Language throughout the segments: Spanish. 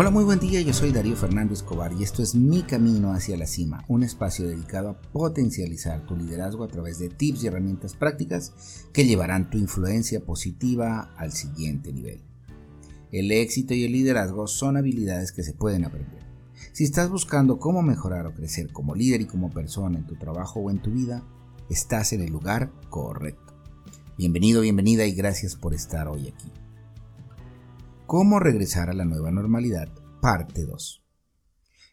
Hola, muy buen día, yo soy Darío Fernando Escobar y esto es Mi Camino hacia la Cima, un espacio dedicado a potencializar tu liderazgo a través de tips y herramientas prácticas que llevarán tu influencia positiva al siguiente nivel. El éxito y el liderazgo son habilidades que se pueden aprender. Si estás buscando cómo mejorar o crecer como líder y como persona en tu trabajo o en tu vida, estás en el lugar correcto. Bienvenido, bienvenida y gracias por estar hoy aquí. ¿Cómo regresar a la nueva normalidad? Parte 2.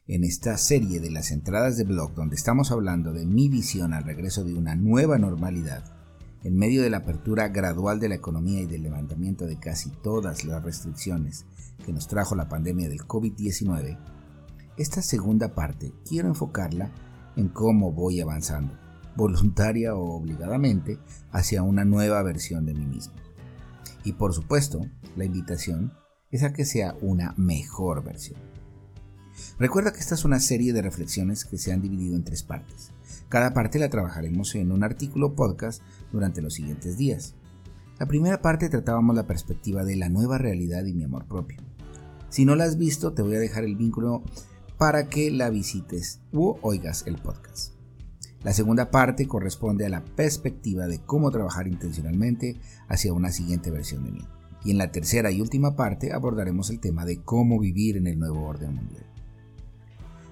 En esta serie de las entradas de blog donde estamos hablando de mi visión al regreso de una nueva normalidad, en medio de la apertura gradual de la economía y del levantamiento de casi todas las restricciones que nos trajo la pandemia del COVID-19, esta segunda parte quiero enfocarla en cómo voy avanzando, voluntaria o obligadamente, hacia una nueva versión de mí mismo. Y por supuesto, la invitación es a que sea una mejor versión. Recuerda que esta es una serie de reflexiones que se han dividido en tres partes. Cada parte la trabajaremos en un artículo podcast durante los siguientes días. La primera parte tratábamos la perspectiva de la nueva realidad y mi amor propio. Si no la has visto, te voy a dejar el vínculo para que la visites u oigas el podcast. La segunda parte corresponde a la perspectiva de cómo trabajar intencionalmente hacia una siguiente versión de mí y en la tercera y última parte abordaremos el tema de cómo vivir en el nuevo orden mundial.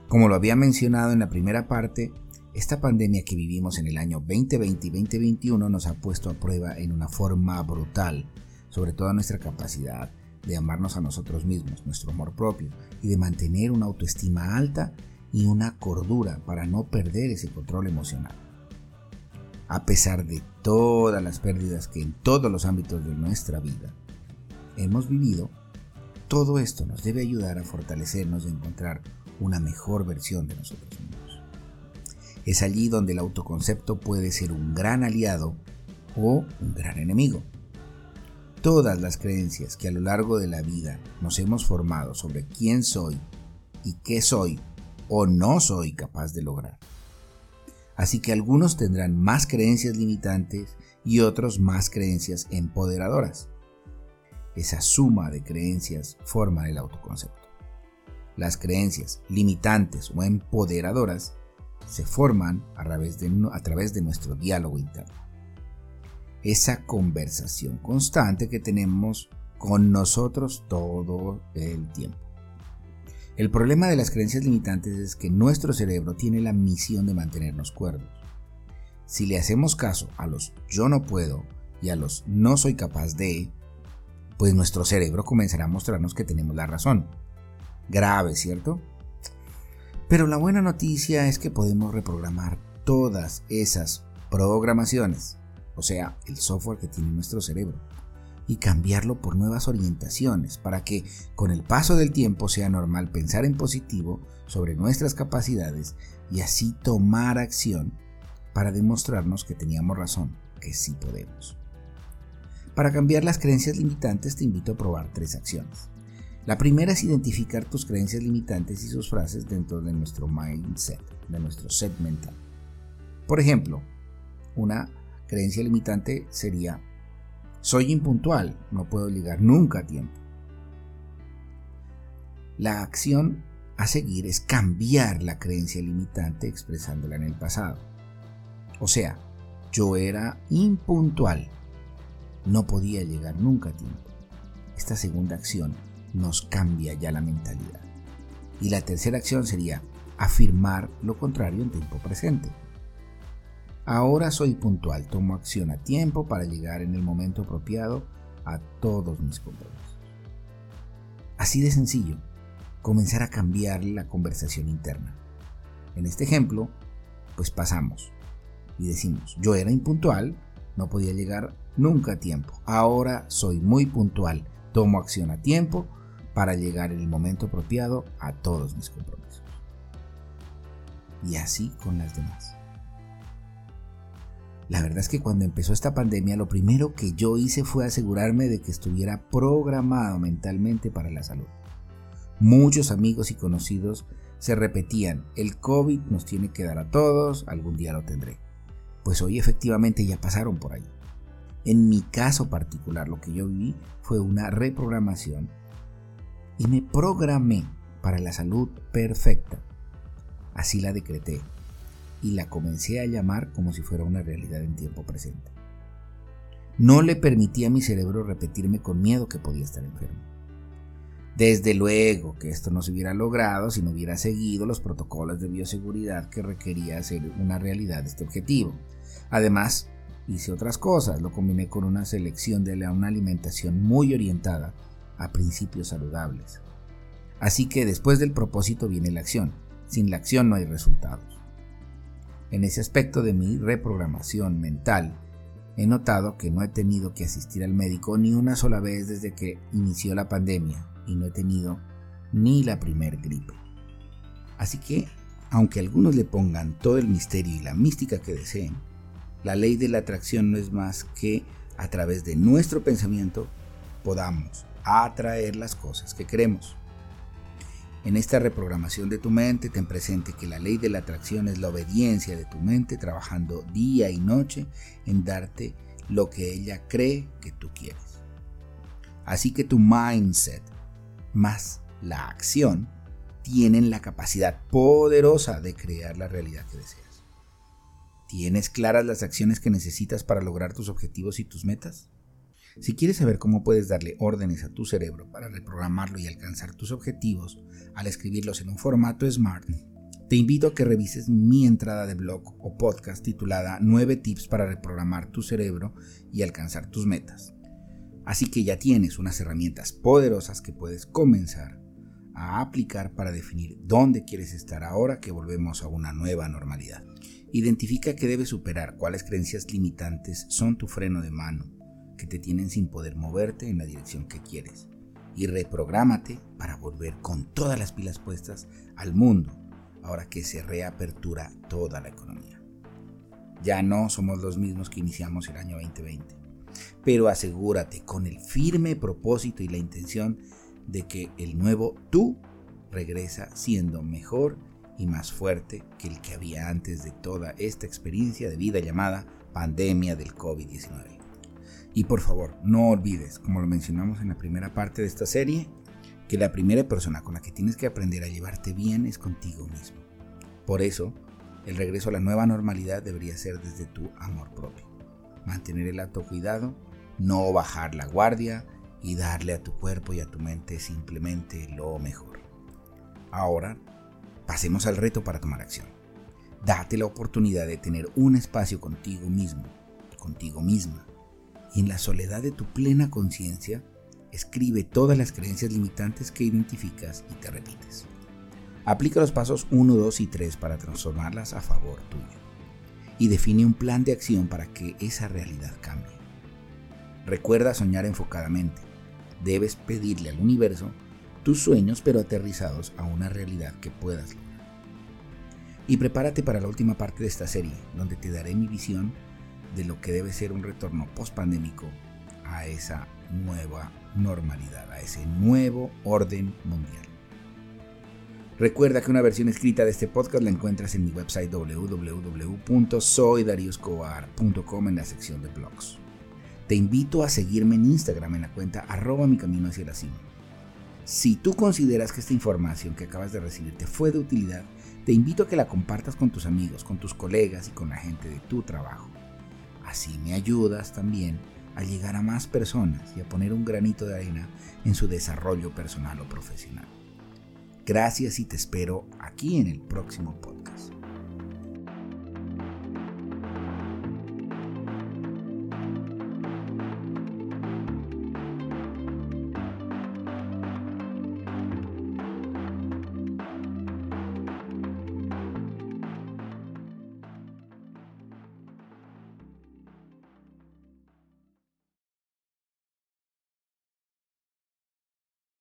Como lo había mencionado en la primera parte, esta pandemia que vivimos en el año 2020 y 2021 nos ha puesto a prueba en una forma brutal, sobre toda nuestra capacidad de amarnos a nosotros mismos, nuestro amor propio y de mantener una autoestima alta y una cordura para no perder ese control emocional. A pesar de todas las pérdidas que en todos los ámbitos de nuestra vida hemos vivido, todo esto nos debe ayudar a fortalecernos y encontrar una mejor versión de nosotros mismos. Es allí donde el autoconcepto puede ser un gran aliado o un gran enemigo. Todas las creencias que a lo largo de la vida nos hemos formado sobre quién soy y qué soy o no soy capaz de lograr. Así que algunos tendrán más creencias limitantes y otros más creencias empoderadoras. Esa suma de creencias forma el autoconcepto. Las creencias limitantes o empoderadoras se forman a través de, a través de nuestro diálogo interno. Esa conversación constante que tenemos con nosotros todo el tiempo. El problema de las creencias limitantes es que nuestro cerebro tiene la misión de mantenernos cuerdos. Si le hacemos caso a los yo no puedo y a los no soy capaz de, pues nuestro cerebro comenzará a mostrarnos que tenemos la razón. Grave, ¿cierto? Pero la buena noticia es que podemos reprogramar todas esas programaciones, o sea, el software que tiene nuestro cerebro, y cambiarlo por nuevas orientaciones para que con el paso del tiempo sea normal pensar en positivo sobre nuestras capacidades y así tomar acción para demostrarnos que teníamos razón, que sí podemos. Para cambiar las creencias limitantes te invito a probar tres acciones. La primera es identificar tus creencias limitantes y sus frases dentro de nuestro mindset, de nuestro set mental. Por ejemplo, una creencia limitante sería, soy impuntual, no puedo llegar nunca a tiempo. La acción a seguir es cambiar la creencia limitante expresándola en el pasado. O sea, yo era impuntual, no podía llegar nunca a tiempo. Esta segunda acción nos cambia ya la mentalidad. Y la tercera acción sería afirmar lo contrario en tiempo presente. Ahora soy puntual, tomo acción a tiempo para llegar en el momento apropiado a todos mis compromisos. Así de sencillo, comenzar a cambiar la conversación interna. En este ejemplo, pues pasamos y decimos, yo era impuntual, no podía llegar nunca tiempo. Ahora soy muy puntual. Tomo acción a tiempo para llegar en el momento apropiado a todos mis compromisos. Y así con las demás. La verdad es que cuando empezó esta pandemia lo primero que yo hice fue asegurarme de que estuviera programado mentalmente para la salud. Muchos amigos y conocidos se repetían, el COVID nos tiene que dar a todos, algún día lo tendré pues hoy efectivamente ya pasaron por ahí. En mi caso particular, lo que yo viví fue una reprogramación y me programé para la salud perfecta. Así la decreté y la comencé a llamar como si fuera una realidad en tiempo presente. No le permití a mi cerebro repetirme con miedo que podía estar enfermo. Desde luego que esto no se hubiera logrado si no hubiera seguido los protocolos de bioseguridad que requería hacer una realidad este objetivo. Además, hice otras cosas, lo combiné con una selección de una alimentación muy orientada a principios saludables. Así que después del propósito viene la acción. Sin la acción no hay resultados. En ese aspecto de mi reprogramación mental, he notado que no he tenido que asistir al médico ni una sola vez desde que inició la pandemia y no he tenido ni la primer gripe. Así que, aunque algunos le pongan todo el misterio y la mística que deseen, la ley de la atracción no es más que a través de nuestro pensamiento podamos atraer las cosas que queremos. En esta reprogramación de tu mente, ten presente que la ley de la atracción es la obediencia de tu mente trabajando día y noche en darte lo que ella cree que tú quieres. Así que tu mindset más la acción tienen la capacidad poderosa de crear la realidad que deseas. ¿Tienes claras las acciones que necesitas para lograr tus objetivos y tus metas? Si quieres saber cómo puedes darle órdenes a tu cerebro para reprogramarlo y alcanzar tus objetivos al escribirlos en un formato SMART, te invito a que revises mi entrada de blog o podcast titulada 9 tips para reprogramar tu cerebro y alcanzar tus metas. Así que ya tienes unas herramientas poderosas que puedes comenzar a aplicar para definir dónde quieres estar ahora que volvemos a una nueva normalidad. Identifica que debes superar cuáles creencias limitantes son tu freno de mano, que te tienen sin poder moverte en la dirección que quieres. Y reprográmate para volver con todas las pilas puestas al mundo, ahora que se reapertura toda la economía. Ya no somos los mismos que iniciamos el año 2020 pero asegúrate con el firme propósito y la intención de que el nuevo tú regresa siendo mejor y más fuerte que el que había antes de toda esta experiencia de vida llamada pandemia del COVID-19. Y por favor, no olvides, como lo mencionamos en la primera parte de esta serie, que la primera persona con la que tienes que aprender a llevarte bien es contigo mismo. Por eso, el regreso a la nueva normalidad debería ser desde tu amor propio mantener el autocuidado, no bajar la guardia y darle a tu cuerpo y a tu mente simplemente lo mejor. Ahora, pasemos al reto para tomar acción. Date la oportunidad de tener un espacio contigo mismo, contigo misma, y en la soledad de tu plena conciencia, escribe todas las creencias limitantes que identificas y te repites. Aplica los pasos 1, 2 y 3 para transformarlas a favor tuyo y define un plan de acción para que esa realidad cambie. Recuerda soñar enfocadamente. Debes pedirle al universo tus sueños pero aterrizados a una realidad que puedas lograr. Y prepárate para la última parte de esta serie, donde te daré mi visión de lo que debe ser un retorno post-pandémico a esa nueva normalidad, a ese nuevo orden mundial. Recuerda que una versión escrita de este podcast la encuentras en mi website www.soydariuscobar.com en la sección de blogs. Te invito a seguirme en Instagram en la cuenta arroba mi camino hacia la cima. Si tú consideras que esta información que acabas de recibir te fue de utilidad, te invito a que la compartas con tus amigos, con tus colegas y con la gente de tu trabajo. Así me ayudas también a llegar a más personas y a poner un granito de arena en su desarrollo personal o profesional. Gracias y te espero aquí en el próximo podcast.